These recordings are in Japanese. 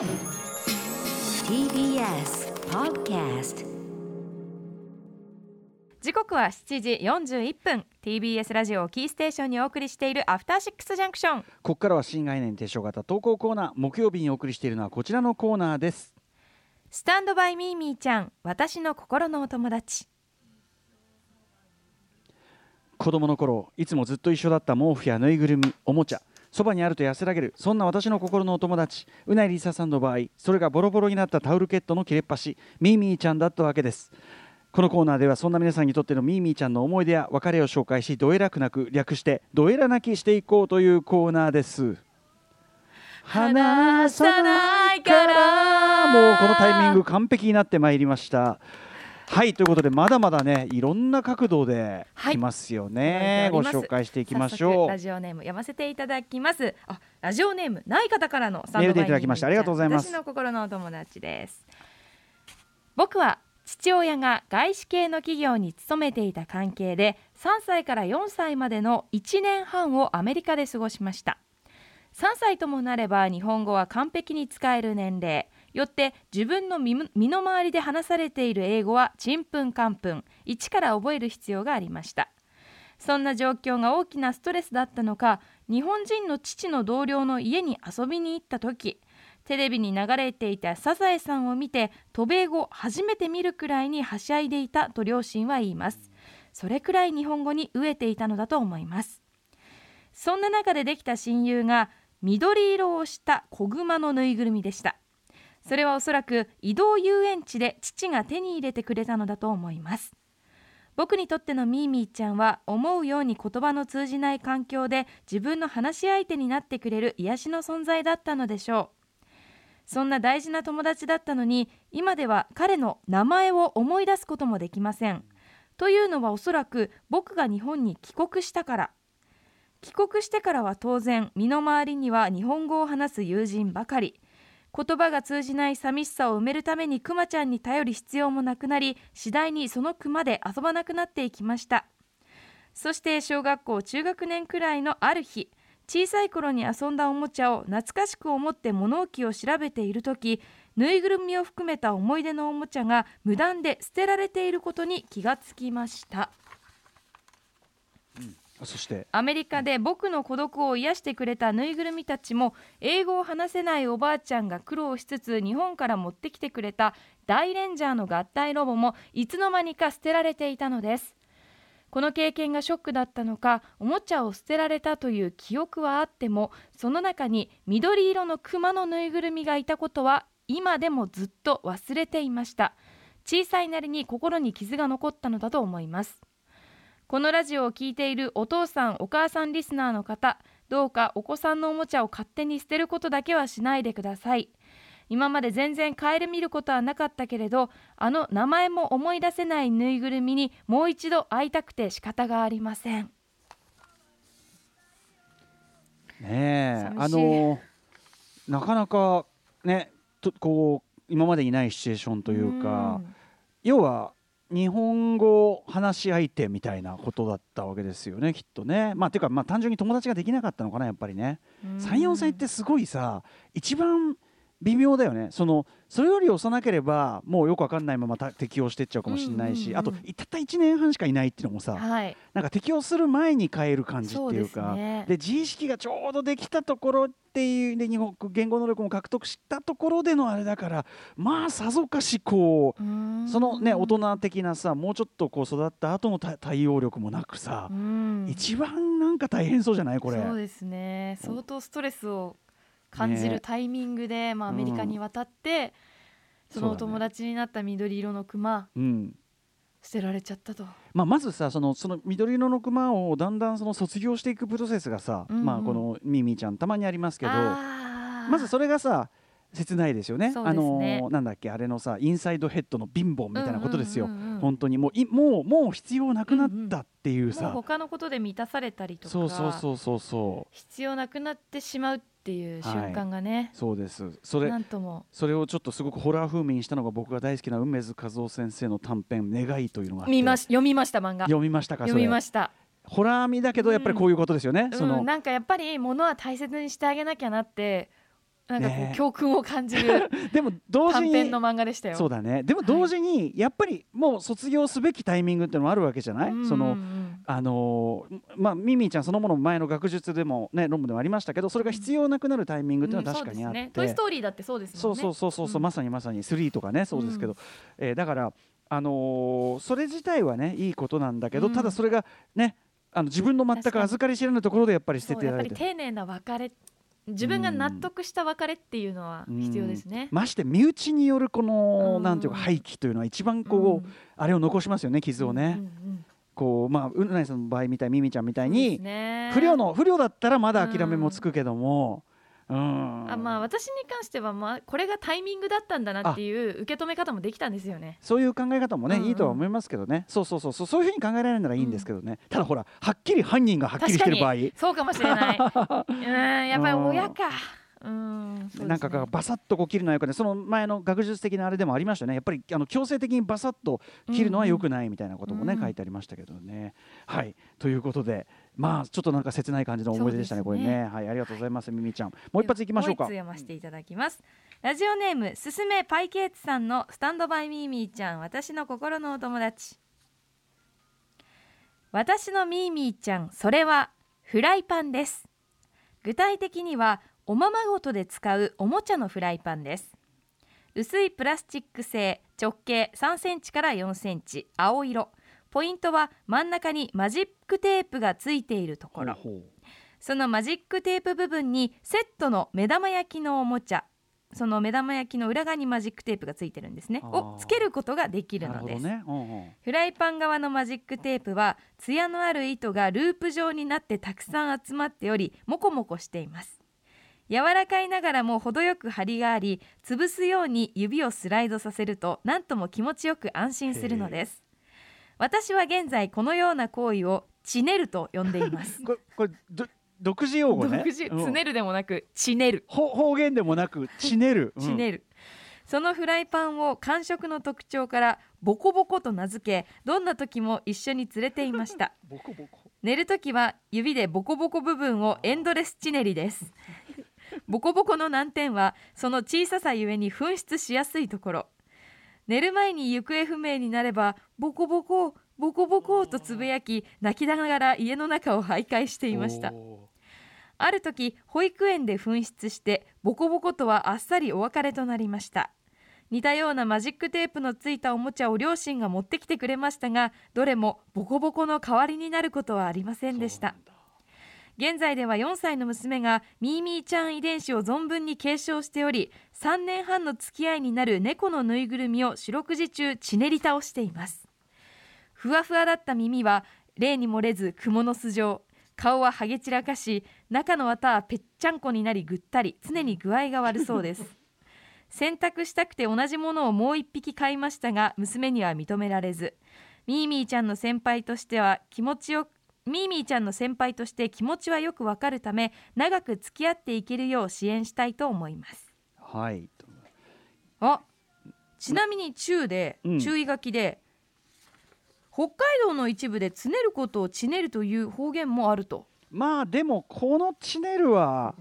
TBS Podcast 時刻は7時41分。TBS ラジオをキーステーションにお送りしているアフターシックスジャンクションここからは新概念提唱型。投稿コーナー木曜日にお送りしているのはこちらのコーナーです。スタンドバイミーミーちゃん。私の心のお友達。子供の頃いつもずっと一緒だった毛布やぬいぐるみおもちゃそばにあると安らげる。そんな私の心のお友達。うないりささんの場合それがボロボロになったタオルケットの切れっ端。ミーミーちゃんだったわけです。このコーナーではそんな皆さんにとってのミーミーちゃんの思い出や別れを紹介しどえらくなく略してどえら泣きしていこうというコーナーです。話さないから。もうこのタイミング完璧になってまいりましたはいということでまだまだねいろんな角度ではい。来ますよね、ご届いております。紹介していきましょう。ラジオネーム読ませていただきます。あラジオネームない方からのメールでいただきました。ありがとうございます。私の心のお友達です。僕は父親が外資系の企業に勤めていた関係で3歳から4歳までの1年半をアメリカで過ごしました。3歳ともなれば日本語は完璧に使える年齢よって自分の身の回りで話されている英語はちんぷんかんぷん。一から覚える必要がありました。そんな状況が大きなストレスだったのか日本人の父の同僚の家に遊びに行った時テレビに流れていたサザエさんを見て渡米後初めて見るくらいにはしゃいでいたと両親は言います。それくらい日本語に飢えていたのだと思います。そんな中でできた親友が緑色をした子熊のぬいぐるみでした。それはおそらく移動遊園地で父が手に入れてくれたのだと思います。僕にとってのミーミーちゃんは思うように言葉の通じない環境で自分の話し相手になってくれる癒しの存在だったのでしょう。そんな大事な友達だったのに今では彼の名前を思い出すこともできません。というのはおそらく僕が日本に帰国したから。帰国してからは当然身の回りには日本語を話す友人ばかり。言葉が通じない寂しさを埋めるためにクマちゃんに頼る必要もなくなり次第にそのクマで遊ばなくなっていきました。そして小学校中学年くらいのある日小さい頃に遊んだおもちゃを懐かしく思って物置を調べている時ぬいぐるみを含めた思い出のおもちゃが無断で捨てられていることに気がつきました。そして？アメリカで僕の孤独を癒してくれたぬいぐるみたちも英語を話せないおばあちゃんが苦労しつつ日本から持ってきてくれた大レンジャーの合体ロボもいつの間にか捨てられていたのです。この経験がショックだったのかおもちゃを捨てられたという記憶はあってもその中に緑色のクマのぬいぐるみがいたことは今でもずっと忘れていました。小さいなりに心に傷が残ったのだと思います。このラジオを聞いているお父さんお母さんリスナーの方どうかお子さんのおもちゃを勝手に捨てることだけはしないでください。今まで全然顧みることはなかったけれどあの名前も思い出せないぬいぐるみにもう一度会いたくて仕方がありません。ねあのなかなかねとこう今までにないシチュエーションというか要は日本語話し相手みたいなことだったわけですよねきっとね。まあていうかまあ単純に友達ができなかったのかなやっぱりね。うん。34歳ってすごいさ一番微妙だよね。そのそれより幼ければもうよくわかんないままた適応してっちゃうかもしれないし、うんうんうん。あとたった1年半しかいないっていうのもさ、はい。なんか適応する前に変える感じっていうかね。で自意識がちょうどできたところっていうで日本語言語能力も獲得したところでのあれだからまあさぞかしこうそのね大人的なさもうちょっとこう育った後の対対応力もなくさ、うん。一番なんか大変そうじゃない？これ。そうですね。相当ストレスを感じるね。タイミングで、まあ、アメリカに渡って、そのお友達になった緑色のクマうん。捨てられちゃったと。まあ、まずさそのその緑色のクマをだんだんその卒業していくプロセスがさ、うんうん。まあ、このミーミーちゃんたまにありますけどまずそれがさ切ないですよね。ね。あのーなんだっけあれのさインサイドヘッドの貧乏みたいなことですよ、うんうんうんうん。本当にもういもうもう必要なくなったっていうもうさ、他のことで満たされたりとか。そうそうそうそうそう。必要なくなってしまうっていう瞬間がね、そうです。それなんとも。それをちょっとすごくホラー風味にしたのが僕が大好きな梅津和夫先生の短編「願い」というのがあって。見まし読みました漫画。読みましたか読みましした、ホラー味だけどやっぱりこういうことですよね、その。うん、なんかやっぱり物は大切にしてあげなきゃなってなんかこう、ね。教訓を感じる でも同時に短編の漫画でしたよ。そうだね。でも同時にやっぱりもう卒業すべきタイミングっていうのもあるわけじゃない、うんうんうん。そのあのーまあミミィちゃんそのもの前の学術でもね論文でもありましたけどそれが必要なくなるタイミングっていうのは確かにあって、うんそうですね。トイストーリーだってそうですね。そうそうそうそう、うん。まさにまさに3とかねそうですけど、えーだからあのーそれ自体はねいいことなんだけど、うん。ただそれがねあの自分の全く預かり知らぬところでやっぱり捨てそうやっぱりてられて丁寧な別れ自分が納得した別れっていうのは必要ですね。まして身内によるこの、うん。なんていうか廃棄というのは一番こう、うん。あれを残しますよね傷をね、うんうんこうまあうなぎさんの場合みたいミミちゃんみたいに、ね。不良の不良だったらまだ諦めもつくけども、うんあまあ私に関してはまあこれがタイミングだったんだなっていう受け止め方もできたんですよね。そういう考え方もね、うんうん。いいとは思いますけどね。そうそうそうそう。そういうふうに考えられるならいいんですけどね、ただほらはっきり犯人がはっきりしてる場合。そうかもしれない。うんやっぱり親か。うんね。なんかがバサッとこう切るのはよくない。その前の学術的なあれでもありましたね。やっぱりあの強制的にバサッと切るのはよくないみたいなこともね、うん。うん。書いてありましたけどね。はい。ということでまあちょっとなんか切ない感じの思い出でしたねねこれねはいありがとうございますミミちゃんもう一発いきましょうか読ませていただきます。ラジオネームすすめパイケーツさんのスタンドバイミーミーちゃん私の心のお友達。私のミーミーちゃんそれはフライパンです。具体的にはおままごとで使うおもちゃのフライパンです。薄いプラスチック製直径3センチから4センチ青色ポイントは真ん中にマジックテープがついているところ。そのマジックテープ部分にセットの目玉焼きのおもちゃ。その目玉焼きの裏側にマジックテープがついてるんですね。をつけることができるのです、ね、うんうん。フライパン側のマジックテープはツヤのある糸がループ状になってたくさん集まっておりモコモコしています。柔らかいながらも程よく張りがあり潰すように指をスライドさせると何とも気持ちよく安心するのです私は現在このような行為をチネると呼んでいます。これこれど独自用語ね。独自うん。つねるでもなくチネるほ方言でもなくちねる、うん。チネる、そのフライパンを感触の特徴からボコボコと名付けどんな時も一緒に連れていました。ボコボコ。寝る時は指でボコボコ部分をエンドレスチネリです。ボコボコの難点はその小ささゆえに紛失しやすいところ寝る前に行方不明になればボコボコボコボコとつぶやき泣きながら家の中を徘徊していました。おある時保育園で紛失してボコボコとはあっさりお別れとなりました。似たようなマジックテープのついたおもちゃを両親が持ってきてくれましたがどれもボコボコの代わりになることはありませんでした現在では4歳の娘がミーミーちゃん遺伝子を存分に継承しており3年半の付き合いになる猫のぬいぐるみを四六時中ちねり倒しています。ふわふわだった耳は例に漏れず蜘蛛の巣状。顔はハゲ散らかし中の綿はぺっちゃんこになりぐったり常に具合が悪そうです。洗濯したくて同じものをもう一匹買いましたが娘には認められず。ミーミーちゃんの先輩としては気持ちよミーミーちゃんの先輩として気持ちはよくわかるため長く付き合っていけるよう支援したいと思います。はい。あちなみに中で、うん。注意書きで北海道の一部でつねることをちねるという方言もあると。まあでもこのチネルは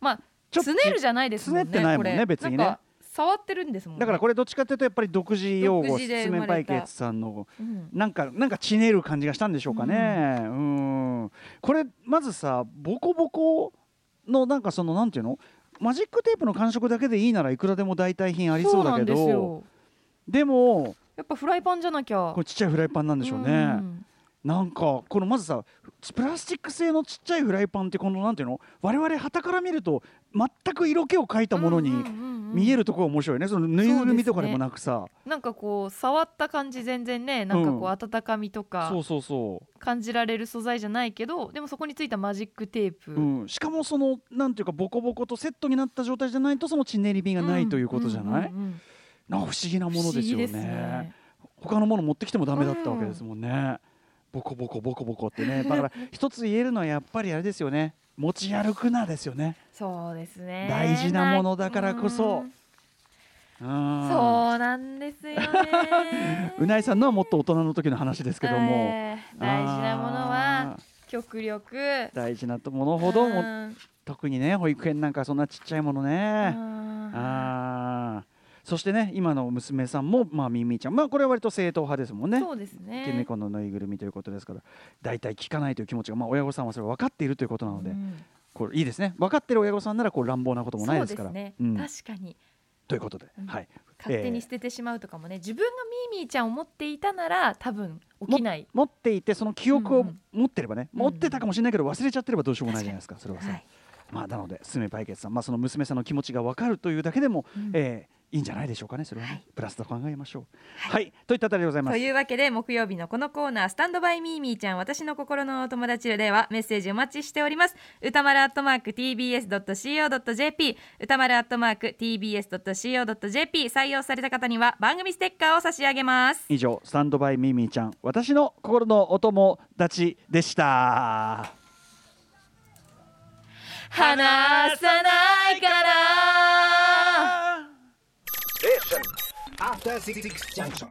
まあつねるじゃないですもんねつねってないもんね別にね触ってるんですもんね。だからこれどっちかっていうとやっぱり独自用語独自でス生まれた。メパイケツさんのうん。なんかなんかちねる感じがしたんでしょうかね。うん。これまずさボコボコのなんかそのなんていうの？マジックテープの感触だけでいいならいくらでも代替品ありそうだけど。よ。でもやっぱフライパンじゃなきゃ。これちっちゃいフライパンなんでしょうね、うんなんかこのまずさプラスチック製のちっちゃいフライパンってこのなんていうの？我々旗から見ると全く色気を描いたものにうんうんうんうん見えるところが面白いね。そのぬいぐるみとかでもなくさ。なんかこう触った感じ全然ねなんかこうんう温かみとかそうそうそ感じられる素材じゃないけどでもそこについたマジックテープ、う、うん、しかもそのなんていうかボコボコとセットになった状態じゃないとそのちねり火がないということじゃない、うんうんうんなん。か不思議なものですよね。ね。他のもの持ってきてもダメだったわけですもんね、ボコボコボコボコってね。だから一つ言えるのはやっぱりあれですよね。持ち歩くなですよね。そうですね。大事なものだからこそ。うん。うん。そうなんですよね。うないさんのはもっと大人の時の話ですけども、えー大事なものはあ極力。ー大事なものほどもうん。特にね保育園なんかそんなちっちゃいものね。ああーそしてね今の娘さんもまあミミィちゃん。まあこれは割と正統派ですもんね。ーそうですね。猫のぬいぐるみということですから大体聞かないという気持ちが、まあ、親御さんはそれ分かっているということなので、うん。これいいですね。分かってる親御さんならこう乱暴なこともないですから。そうですね、うん。確かに。ということで、うん。はい。勝手に捨ててしまうとかもね、自分がミーミーちゃんを持っていたなら多分起きない。持っていてその記憶をうんうん。持ってればね、うん。持ってたかもしれないけど忘れちゃってればどうしようもないじゃないですかそれはさ、はい。まあなのでスメパイケツさん、まあ、その娘さんの気持ちが分かるというだけでも、うん。えーいいんじゃないでしょうかねそれはね、はい。プラスと考えましょう。はい、といったあたりでございます。というわけで木曜日のこのコーナー「スタンドバイミーミーちゃん私の心のお友達」ではメッセージお待ちしております。歌丸アットマーク TBS.CO.JP 歌丸アットマーク TBS.CO.JP 採用された方には番組ステッカーを差し上げます。以上スタンドバイミーミーちゃん私の心のお友達でした。話さないから After Six Junction.